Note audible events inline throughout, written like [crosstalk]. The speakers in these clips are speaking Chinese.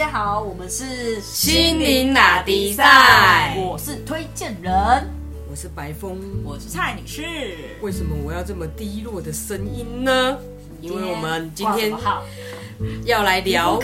家好，我们是心灵打迪赛我是推荐人，我是白峰，我是蔡女士。为什么我要这么低落的声音呢？因为我们今天，要来聊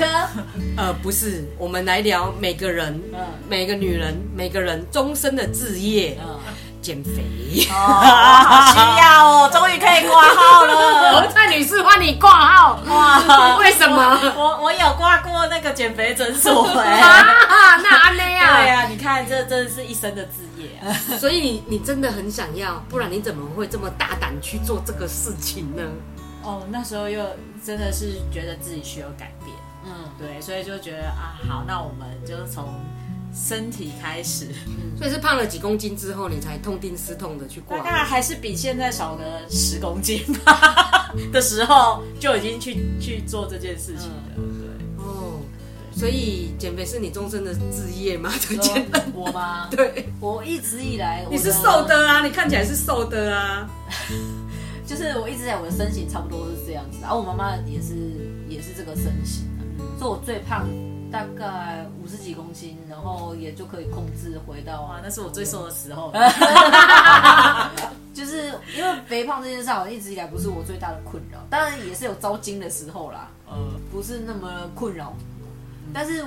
呃，不是，我们来聊每个人、嗯每个女人、每个人终身的志业嗯，——减肥。哦，需要哦，终于可以挂号了。[laughs] 蔡女士换你挂号，哇，为什么？我我有挂过那个减肥诊所 [laughs] 哎、啊，那安内对啊，啊，你看这真的是一生的志业啊。[laughs] 所以你你真的很想要，不然你怎么会这么大胆去做这个事情呢？哦，那时候又真的是觉得自己需要改变，嗯，对，所以就觉得啊，好，那我们就从身体开始，所以是胖了几公斤之后，你才痛定思痛的去挂大。概还是比现在少个十公斤吧 [laughs] 的时候，就已经去去做这件事情了。对，哦，所以减肥是你终身的志业吗？推荐人。我吗？[laughs] 对，我一直以来你是瘦，的啊，你看起来是瘦的啊。[laughs] 就是我一直在我的身形差不多是这样子，然后我妈妈也是也是这个身形啊，所以我最胖大概五十几公斤，然后也就可以控制回到啊，那是我最瘦的时候。就是因为肥胖这件事，好像一直以来不是我最大的困扰，当然也是有招精的时候啦，呃，不是那么困扰。但是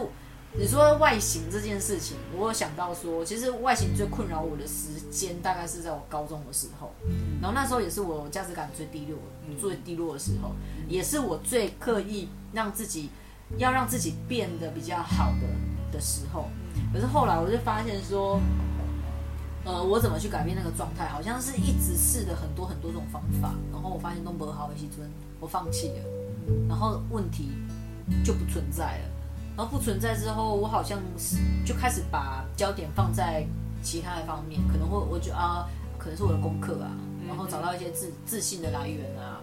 你说外形这件事情，我有想到说，其实外形最困扰我的时间大概是在我高中的时候，然后那时候也是我价值感最低落、最低落的时候，也是我最刻意让自己要让自己变得比较好的的时候。可是后来我就发现说，呃，我怎么去改变那个状态？好像是一直试了很多很多种方法，然后我发现都不好的时尊，我放弃了，然后问题就不存在了。然后不存在之后，我好像是就开始把焦点放在其他的方面，可能会我觉得啊，可能是我的功课啊，然后找到一些自自信的来源啊，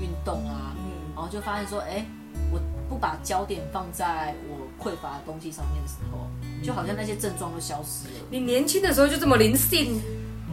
运动啊，然后就发现说，哎，我不把焦点放在我匮乏的东西上面的时候，就好像那些症状都消失了。你年轻的时候就这么灵性，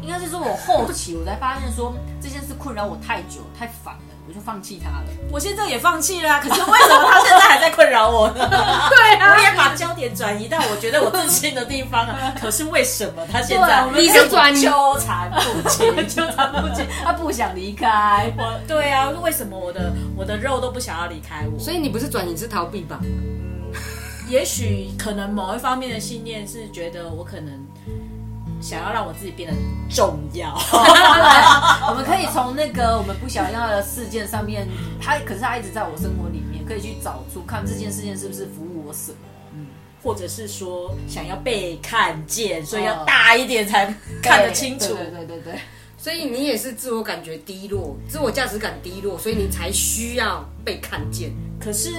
应该是说我后期我才发现说这件事困扰我太久太烦了，我就放弃它了。我现在也放弃了啊、可是为什么他现在还在困扰我呢？[laughs] 对啊，我也把焦点转移到我觉得我自信的地方啊。可是为什么他现在对啊你是转移纠缠不清？[laughs] 纠缠不清，[laughs] 他不想离开。我对啊，为什么我的我的肉都不想要离开我？所以你不是转移是逃避吧？也许可能某一方面的信念是觉得我可能想要让我自己变得重要。[laughs] 我们可以从那个我们不想要的事件上面，它可是它一直在我生活里面，可以去找出看这件事件是不是服务我什么。或者是说想要被看见，所以要大一点才看得清楚。对对对，所以你也是自我感觉低落，自我价值感低落，所以你才需要被看见。可是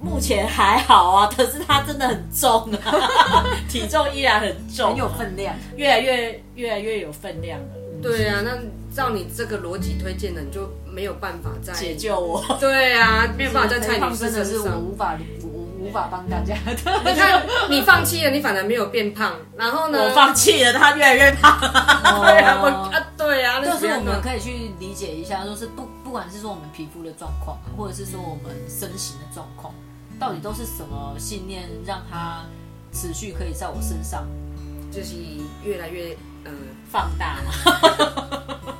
目前还好啊，可是它真的很重啊，[laughs] 体重依然很重、很有，分量。越来越越来越有分量了。对啊，那照你这个逻辑推荐的，你就没有办法再解。救我，对啊，没有办法在蔡肥胖女士真的是我。无法我我无法帮大家你的。[laughs] 看，你放弃了，你反而没有变胖，然后呢？我放弃了，他越来越胖。[laughs] 对啊，我啊，对啊，那就是我们可以去理解一下，就是不不管是说我们皮肤的状况，或者是说我们身形的状况，到底都是什么信念让它持续可以在我身上就是越来越呃，放大嘛，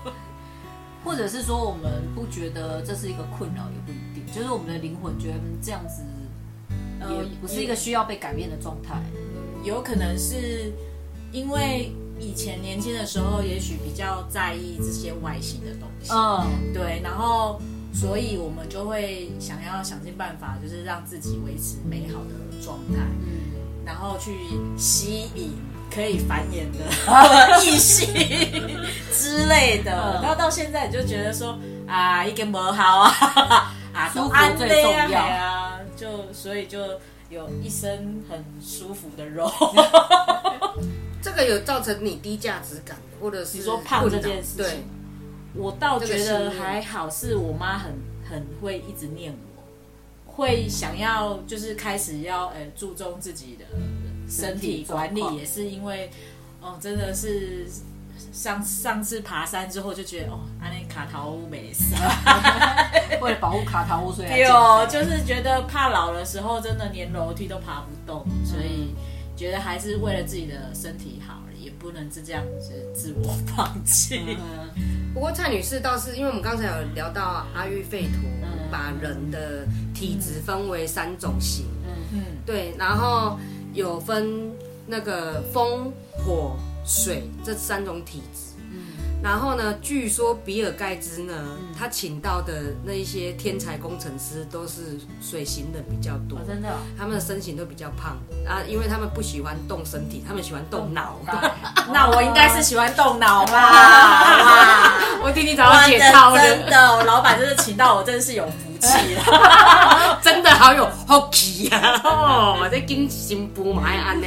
[laughs] 或者是说我们不觉得这是一个困扰，也不一定，就是我们的灵魂觉得嗯这样子呃也不是一个需要被改变的状态。有可能是因为以前年轻的时候，也许比较在意这些外形的东西，嗯，对，然后所以我们就会想要想尽办法，就是让自己维持美好的状态，然后去吸引可以繁衍的 [laughs] 异性之类的。嗯。然后到现在你就觉得说啊，一个磨好啊，[laughs] 啊，都安最重要。啊，就所以就有一身很舒服的肉。[laughs] 这个有造成你低价值感，或者是你说胖这件事情。对，我倒觉得还好，是我妈很很会一直念我，会想要就是开始要呃注重自己的身体管理，也是因为哦真的是上上次爬山之后就觉得哦，安那卡桃屋没事。为了保护卡桃屋，[laughs] 所以有，就是觉得怕老的时候真的连楼梯都爬不动，所以觉得还是为了自己的身体好，也不能是这样子自我放弃。嗯不过蔡女士倒是，因为我们刚才有聊到阿育吠陀，嗯。把人的体质分为三种型，嗯，对，然后有分那个风、火、水这三种体质。然后呢，据说比尔盖茨呢，他请到的那一些天才工程师都是水型的比较多哦，真的哦他们的身形都比较胖啊，因为他们不喜欢动身体，他们喜欢动脑袋。[laughs] 那我应该是喜欢动脑吧？[laughs] 我替你找到解套了，真的，我老板真的请到我，真是有福气了。[laughs] 真的好有福气呀！哦，这不嘛还安呢？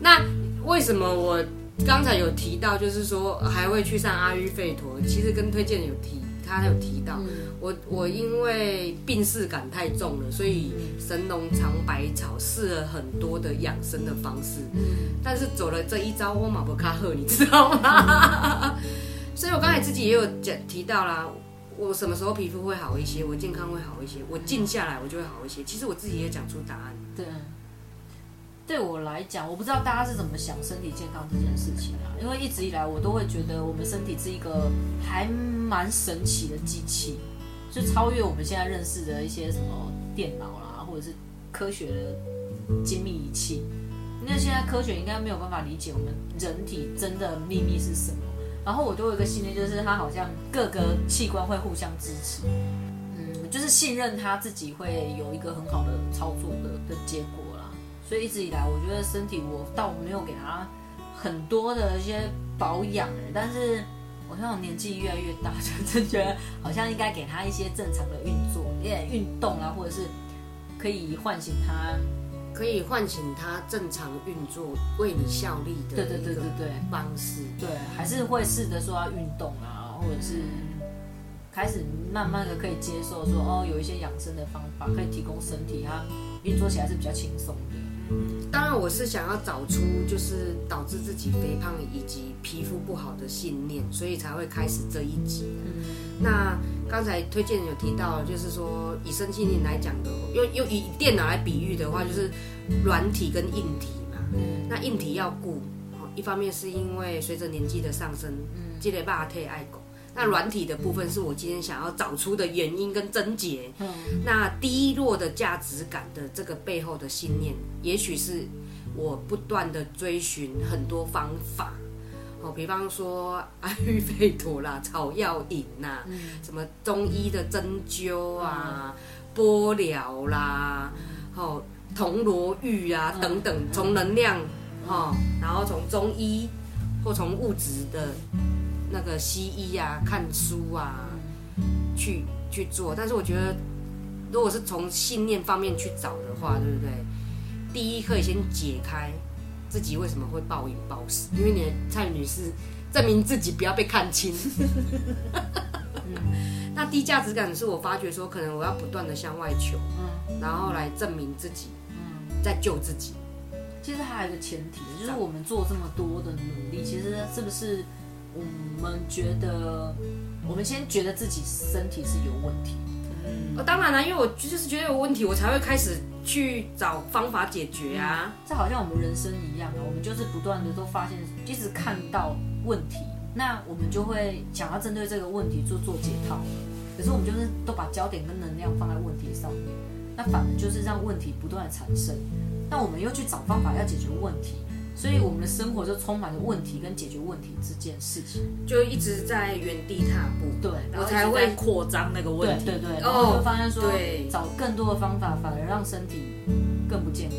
那为什么我刚才有提到，就是说还会去上阿育吠陀？其实跟推荐有提，他有提到，我我因为病逝感太重了，所以神农尝百草试了很多的养生的方式，但是走了这一招，我马不卡赫，你知道吗？[laughs] 所以我刚才自己也有讲提到啦，我什么时候皮肤会好一些，我健康会好一些，我静下来我就会好一些。其实我自己也讲出答案。对，对我来讲，我不知道大家是怎么想身体健康这件事情啊。因为一直以来我都会觉得我们身体是一个还蛮神奇的机器，就超越我们现在认识的一些什么电脑啦，或者是科学的精密仪器。那现在科学应该没有办法理解我们人体真的秘密是什么。然后我都有一个信念，就是它好像各个器官会互相支持。嗯，就是信任他自己会有一个很好的操作的的结果。所以一直以来，我觉得身体我倒没有给他很多的一些保养，但是我像我年纪越来越大，[laughs] 就真觉得好像应该给他一些正常的运作，也运动啊，或者是可以唤醒他。可以唤醒他正常运作、为你效力的对对对方式。对，还是会试着说要运动啊，或者是开始慢慢的可以接受说哦，有一些养生的方法可以提供身体它运作起来是比较轻松的。当然，我是想要找出就是导致自己肥胖以及皮肤不好的信念，所以才会开始这一集。那刚才推荐有提到，就是说以身心灵来讲的，又又以电脑来比喻的话，就是软体跟硬体嘛。那硬体要顾，哦一方面是因为随着年纪的上升，积累霸退爱狗。那软体的部分是我今天想要找出的原因跟症结。那低落的价值感的这个背后的信念，也许是我不断的追寻很多方法。哦，比方说 [laughs] 阿育吠陀啦、[laughs] 草药饮呐、什么中医的针灸啊、波疗啦、哦铜锣浴啊等等，从能量哦，然后从中医或从物质的那个西医啊、看书啊去去做。但是我觉得，如果是从信念方面去找的话，对不对？第一可以先解开自己为什么会暴饮暴食，因为你的蔡女士证明自己不要被看清。[laughs] 那低价值感是我发觉说，可能我要不断的向外求，然后来证明自己，在救自己。其实还有一个前提，就是我们做这么多的努力，其实是不是我们觉得，我们先觉得自己身体是有问题，哦，当然了，因为我就是觉得有问题，我才会开始去找方法解决啊。这好像我们人生一样啊，我们就是不断的都发现，一直看到问题，那我们就会想要针对这个问题做做解套，可是我们就是都把焦点跟能量放在问题上面，那反而就是让问题不断的产生，那我们又去找方法要解决问题，所以我们的生活就充满了问题跟解决问题这件事情。就一直在原地踏步。对，然后我才会扩张那个问题。对对对，然后就发现说，对找更多的方法，反而让身体更不健康。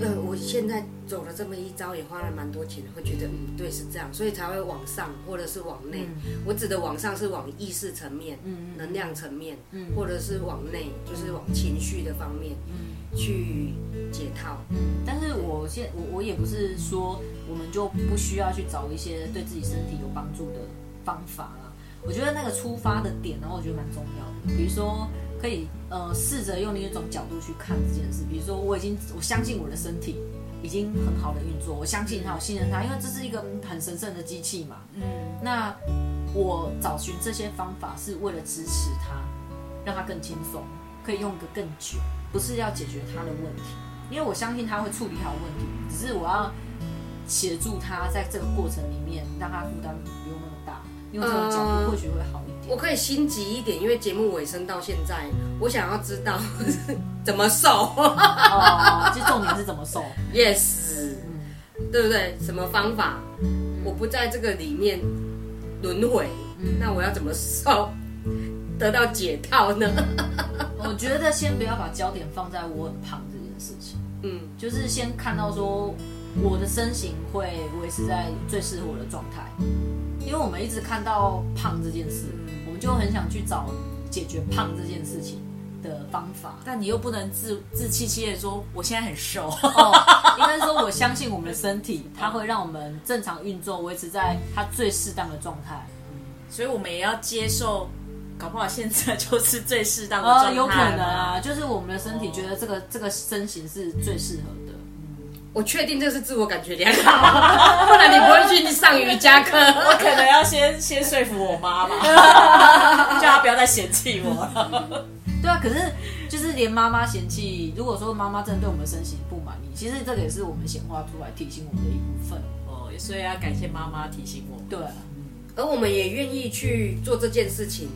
呃，我现在走了这么一招，也花了蛮多钱，会觉得嗯，对，是这样，所以才会往上或者是往内。我指的往上是往意识层面、嗯能量层面，嗯或者是往内，就是往情绪的方面去解套。但是我现我我也不是说我们就不需要去找一些对自己身体有帮助的方法啦。我觉得那个出发的点，然后我觉得蛮重要的。比如说，可以呃试着用另一种角度去看这件事。比如说，我已经我相信我的身体，已经很好的运作，我相信它，我信任它，因为这是一个很神圣的机器嘛。嗯，那我找寻这些方法是为了支持它，让它更轻松，可以用个更久，不是要解决它的问题，因为我相信他会处理好问题，只是我要协助他在这个过程里面，让他负担不用那么大，用这种角度或许会好一点。我可以心急一点，因为节目尾声到现在，我想要知道 [laughs] 怎么瘦。哦，其实重点是怎么瘦。yes，嗯对不对？什么方法？我不在这个里面轮回，嗯那我要怎么瘦，得到解套呢？[laughs] 我觉得先不要把焦点放在我很胖这件事情，嗯就是先看到说我的身形会维持在最适合我的状态，因为我们一直看到胖这件事，我们就很想去找解决胖这件事情的方法。但你又不能自自欺欺人说我现在很瘦，哦，[laughs] 应该说我相信我们的身体，它会让我们正常运作，维持在它最适当的状态。所以我们也要接受，搞不好现在就是最适当的状态、呃，有可能啊，就是我们的身体觉得这个这个身形是最适合的。我确定这是自我感觉良好，[laughs] 不然你不会去上瑜伽课。我可能要先先说服我妈吧，[laughs] 叫她不要再嫌弃我了。对啊，可是就是连妈妈嫌弃，如果说妈妈真的对我们身形不满意，其实这个也是我们显化出来提醒我们的一部分。哦，所以要感谢妈妈提醒我们。对啊，而我们也愿意去做这件事情，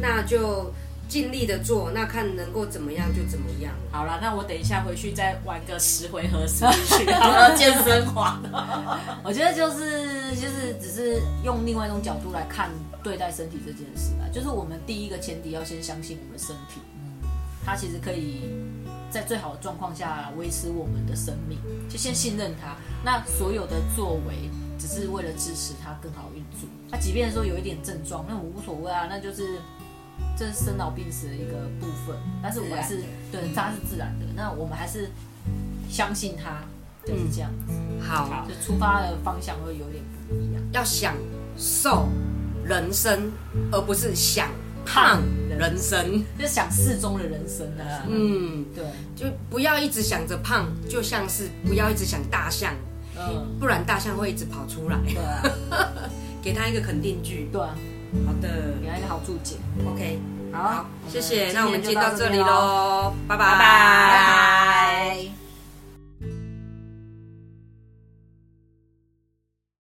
那就尽力的做，那看能够怎么样就怎么样。好了，那我等一下回去再玩个十回合 Switch，然后健身环。[laughs] 我觉得就是就是只是用另外一种角度来看对待身体这件事啊，就是我们第一个前提要先相信我们身体，它其实可以在最好的状况下维持我们的生命，就先信任它。那所有的作为只是为了支持它更好运作。那、即便说有一点症状，那我无所谓啊，那就是这是生老病死的一个部分。但是我们还是对它是自然的，那我们还是相信它，就是这样子。好，就出发的方向会有点不一样。要享受人生，而不是想胖人生。就想适中的人生啊，嗯，对，就不要一直想着胖，就像是不要一直想大象，嗯，不然大象会一直跑出来。对啊，[laughs] 给他一个肯定句。对啊，好的给他一个好注解。，OK，好好，谢谢。那我们就到这里喽，拜拜拜拜。